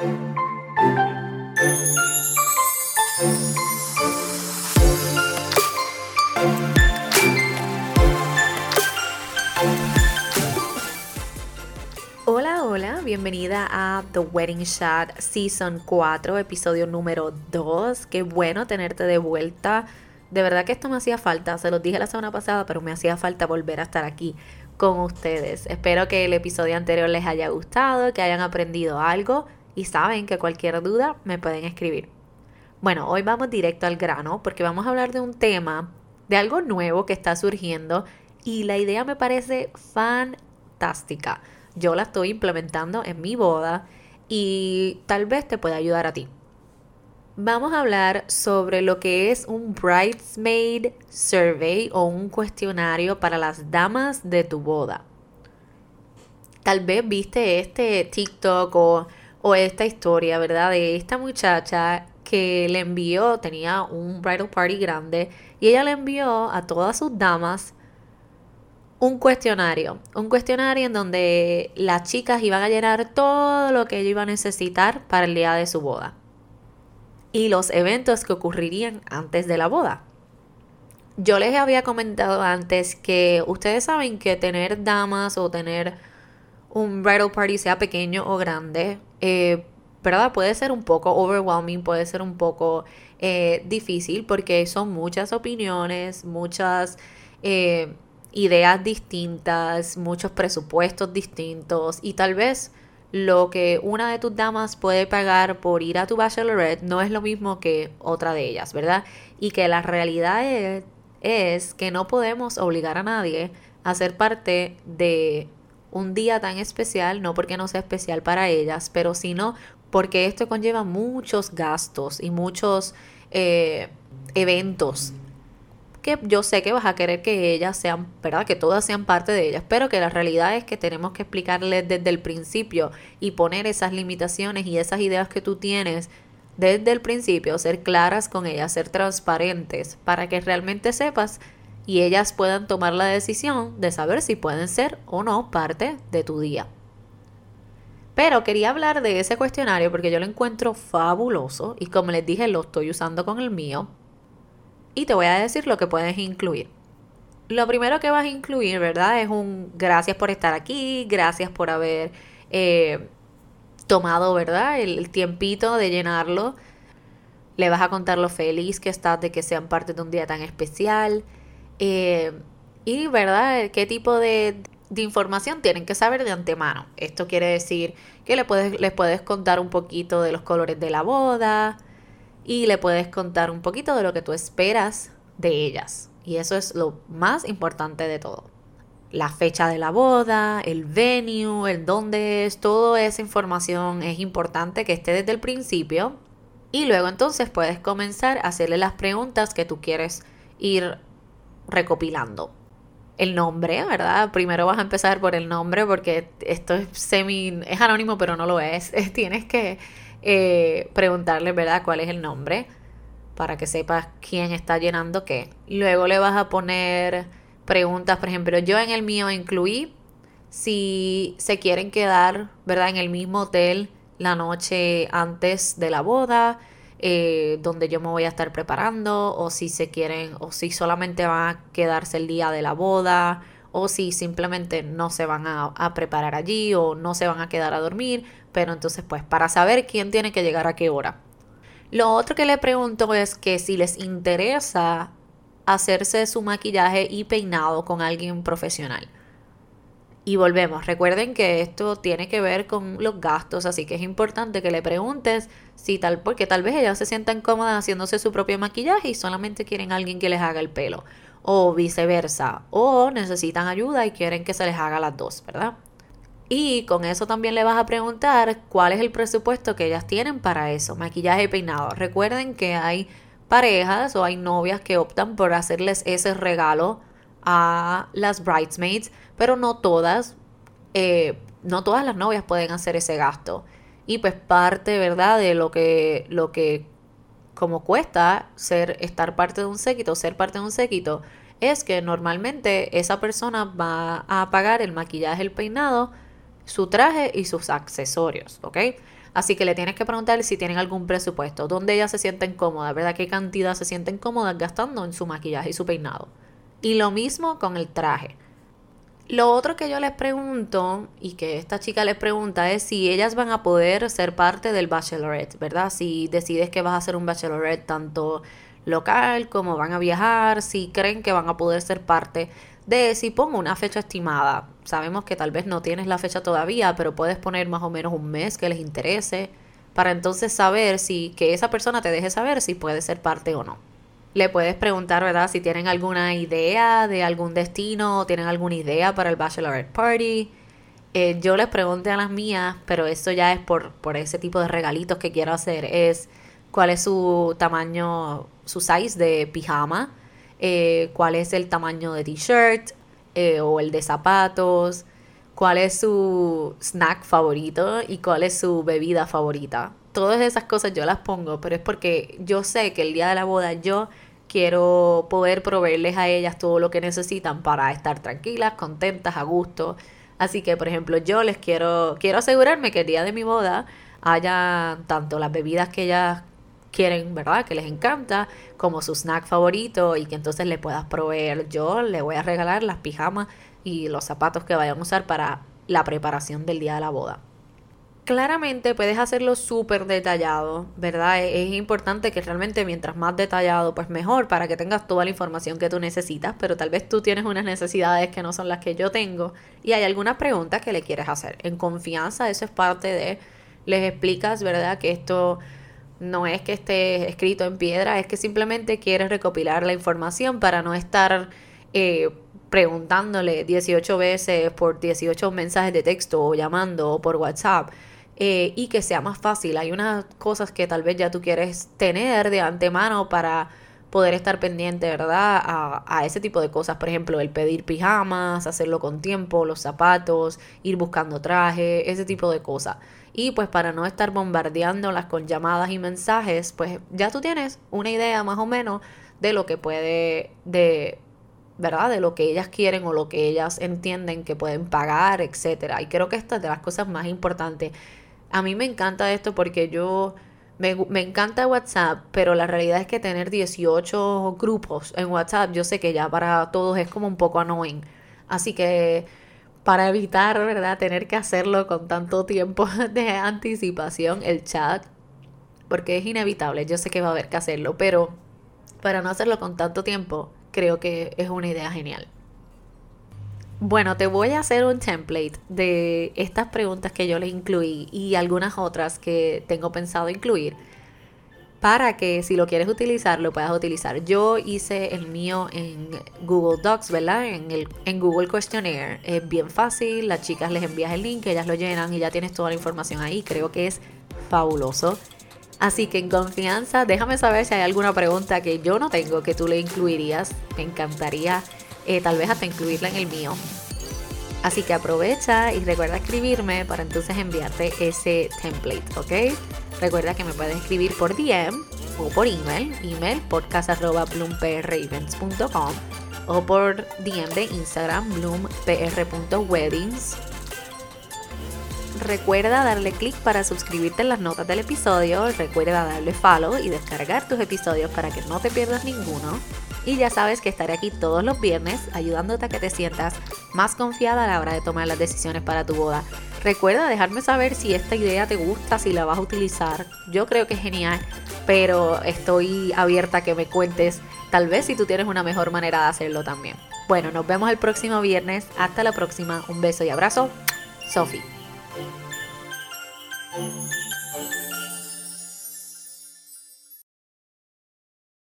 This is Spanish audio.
Hola, hola, bienvenida a The Wedding Shot Season 4, episodio número 2. Qué bueno tenerte de vuelta. De verdad que esto me hacía falta, se los dije la semana pasada, pero me hacía falta volver a estar aquí con ustedes. Espero que el episodio anterior les haya gustado, que hayan aprendido algo y saben que cualquier duda me pueden escribir. Bueno, hoy vamos directo al grano porque vamos a hablar de un tema, de algo nuevo que está surgiendo y la idea me parece fantástica. Yo la estoy implementando en mi boda y tal vez te pueda ayudar a ti vamos a hablar sobre lo que es un bridesmaid survey o un cuestionario para las damas de tu boda. Tal vez viste este TikTok o, o esta historia, ¿verdad? De esta muchacha que le envió, tenía un bridal party grande y ella le envió a todas sus damas un cuestionario, un cuestionario en donde las chicas iban a llenar todo lo que ella iba a necesitar para el día de su boda y los eventos que ocurrirían antes de la boda. Yo les había comentado antes que ustedes saben que tener damas o tener un bridal party, sea pequeño o grande, eh, ¿verdad? Puede ser un poco overwhelming, puede ser un poco eh, difícil porque son muchas opiniones, muchas eh, ideas distintas, muchos presupuestos distintos y tal vez lo que una de tus damas puede pagar por ir a tu bachelorette no es lo mismo que otra de ellas, ¿verdad? Y que la realidad es, que no podemos obligar a nadie a ser parte de un día tan especial, no porque no sea especial para ellas, pero sino porque esto conlleva muchos gastos y muchos eh, eventos que yo sé que vas a querer que ellas sean, ¿verdad? Que todas sean parte de ellas, pero que la realidad es que tenemos que explicarles desde el principio y poner esas limitaciones y esas ideas que tú tienes desde el principio, ser claras con ellas, ser transparentes, para que realmente sepas y ellas puedan tomar la decisión de saber si pueden ser o no parte de tu día. Pero quería hablar de ese cuestionario porque yo lo encuentro fabuloso y como les dije lo estoy usando con el mío y te voy a decir lo que puedes incluir. Lo primero que vas a incluir, ¿verdad? Es un gracias por estar aquí, gracias por haber eh, tomado, ¿verdad? El, tiempito de llenarlo. Le vas a contar lo feliz que estás de que sean parte de un día tan especial. Eh, y, ¿verdad? ¿Qué tipo de, de, información tienen que saber de antemano? Esto quiere decir que le puedes, les puedes contar un poquito de los colores de la boda, y le puedes contar un poquito de lo que tú esperas de ellas. Y eso es lo más importante de todo. La fecha de la boda, el venue, el dónde es, toda esa información es importante que esté desde el principio. Y luego entonces puedes comenzar a hacerle las preguntas que tú quieres ir recopilando. El nombre, ¿verdad? Primero vas a empezar por el nombre porque esto es semi, es anónimo pero no lo es. Tienes que eh, preguntarle, ¿verdad?, cuál es el nombre para que sepas quién está llenando qué. Luego le vas a poner preguntas, por ejemplo, yo en el mío incluí si se quieren quedar, ¿verdad?, en el mismo hotel la noche antes de la boda, eh, donde yo me voy a estar preparando, o si se quieren, o si solamente van a quedarse el día de la boda, o si simplemente no se van a preparar allí, o no se van a quedar a dormir, pero entonces pues para saber quién tiene que llegar a qué hora. Lo otro que le pregunto es que si les interesa hacerse su maquillaje y peinado con alguien profesional. Y volvemos, recuerden que esto tiene que ver con los gastos, así que es importante que le preguntes si tal, porque tal vez ellas se sientan cómodas haciéndose su propio maquillaje y solamente quieren alguien que les haga el pelo, o viceversa, o necesitan ayuda y quieren que se les haga las dos, ¿verdad? Y con eso también le vas a preguntar cuál es el presupuesto que ellas tienen para eso, maquillaje y peinado. Recuerden que hay parejas o hay novias que optan por hacerles ese regalo a las bridesmaids, pero no todas, eh, no todas las novias pueden hacer ese gasto. Y pues parte, ¿verdad?, de lo que, lo que como cuesta ser, estar parte de un séquito, ser parte de un séquito, es que normalmente esa persona va a pagar el maquillaje, el peinado, su traje y sus accesorios, ¿ok? Así que le tienes que preguntar si tienen algún presupuesto, dónde ellas se sienten cómodas, ¿verdad? ¿Qué cantidad se sienten cómodas gastando en su maquillaje y su peinado? Y lo mismo con el traje. Lo otro que yo les pregunto y que esta chica les pregunta es si ellas van a poder ser parte del bachelorette, ¿verdad? Si decides que vas a hacer un bachelorette tanto local como van a viajar, si creen que van a poder ser parte de si pongo una fecha estimada. Sabemos que tal vez no tienes la fecha todavía, pero puedes poner más o menos un mes que les interese para entonces saber si que esa persona te deje saber si puede ser parte o no. Le puedes preguntar, ¿verdad? Si tienen alguna idea de algún destino o tienen alguna idea para el bachelorette party. Eh, yo les pregunté a las mías, pero eso ya es por, por ese tipo de regalitos que quiero hacer. Es cuál es su tamaño, su size de pijama eh, cuál es el tamaño de t-shirt eh, o el de zapatos, cuál es su snack favorito y cuál es su bebida favorita. Todas esas cosas yo las pongo, pero es porque yo sé que el día de la boda yo quiero poder proveerles a ellas todo lo que necesitan para estar tranquilas, contentas, a gusto. Así que, por ejemplo, yo les quiero, quiero asegurarme que el día de mi boda haya tanto las bebidas que ellas quieren, ¿verdad? Que les encanta, como su snack favorito y que entonces le puedas proveer. Yo le voy a regalar las pijamas y los zapatos que vayan a usar para la preparación del día de la boda. Claramente puedes hacerlo súper detallado, ¿verdad? E-, es, importante que realmente mientras más detallado, pues mejor para que tengas toda la información que tú necesitas, pero tal vez tú tienes unas necesidades que no son las que yo tengo y hay algunas preguntas que le quieres hacer. En confianza, eso es parte de, les explicas, ¿verdad? Que esto no es que esté escrito en piedra, es que simplemente quieres recopilar la información para no estar eh, preguntándole 18 veces por 18 mensajes de texto o llamando o por WhatsApp. Eh, y que sea más fácil. Hay unas cosas que tal vez ya tú quieres tener de antemano para poder estar pendiente, ¿verdad? A, a, ese tipo de cosas. Por ejemplo, el pedir pijamas, hacerlo con tiempo, los zapatos, ir buscando traje, ese tipo de cosas. Y pues para no estar bombardeándolas con llamadas y mensajes, pues ya tú tienes una idea más o menos de lo que puede, de, ¿verdad? De lo que ellas quieren o lo que ellas entienden que pueden pagar, etcétera. Y creo que esta es de las cosas más importantes. A mí me encanta esto porque yo me, me, encanta WhatsApp, pero la realidad es que tener 18 grupos en WhatsApp, yo sé que ya para todos es como un poco annoying. Así que para evitar, ¿verdad?, tener que hacerlo con tanto tiempo de anticipación, el chat, porque es inevitable, yo sé que va a haber que hacerlo, pero para no hacerlo con tanto tiempo, creo que es una idea genial. Bueno, te voy a hacer un template de estas preguntas que yo les incluí y algunas otras que tengo pensado incluir para que si lo quieres utilizar lo puedas utilizar. Yo hice el mío en Google Docs, ¿verdad? En, el, en Google Questionnaire. Es bien fácil, las chicas les envías el link, ellas lo llenan y ya tienes toda la información ahí. Creo que es fabuloso. Así que en confianza, déjame saber si hay alguna pregunta que yo no tengo que tú le incluirías. Me encantaría eh, tal vez hasta incluirla en el mío. Así que aprovecha y recuerda escribirme para entonces enviarte ese template, ¿ok? Recuerda que me puedes escribir por DM o por email, email podcast.bloomprevents.com o por DM de Instagram bloompr.weddings. Recuerda darle clic para suscribirte en las notas del episodio, recuerda darle follow y descargar tus episodios para que no te pierdas ninguno. Y ya sabes que estaré aquí todos los viernes ayudándote a que te sientas más confiada a la hora de tomar las decisiones para tu boda. Recuerda dejarme saber si esta idea te gusta, si la vas a utilizar. Yo creo que es genial, pero estoy abierta a que me cuentes, tal vez si tú tienes una mejor manera de hacerlo también. Bueno, nos vemos el próximo viernes. Hasta la próxima. Un beso y abrazo. Sophie. Música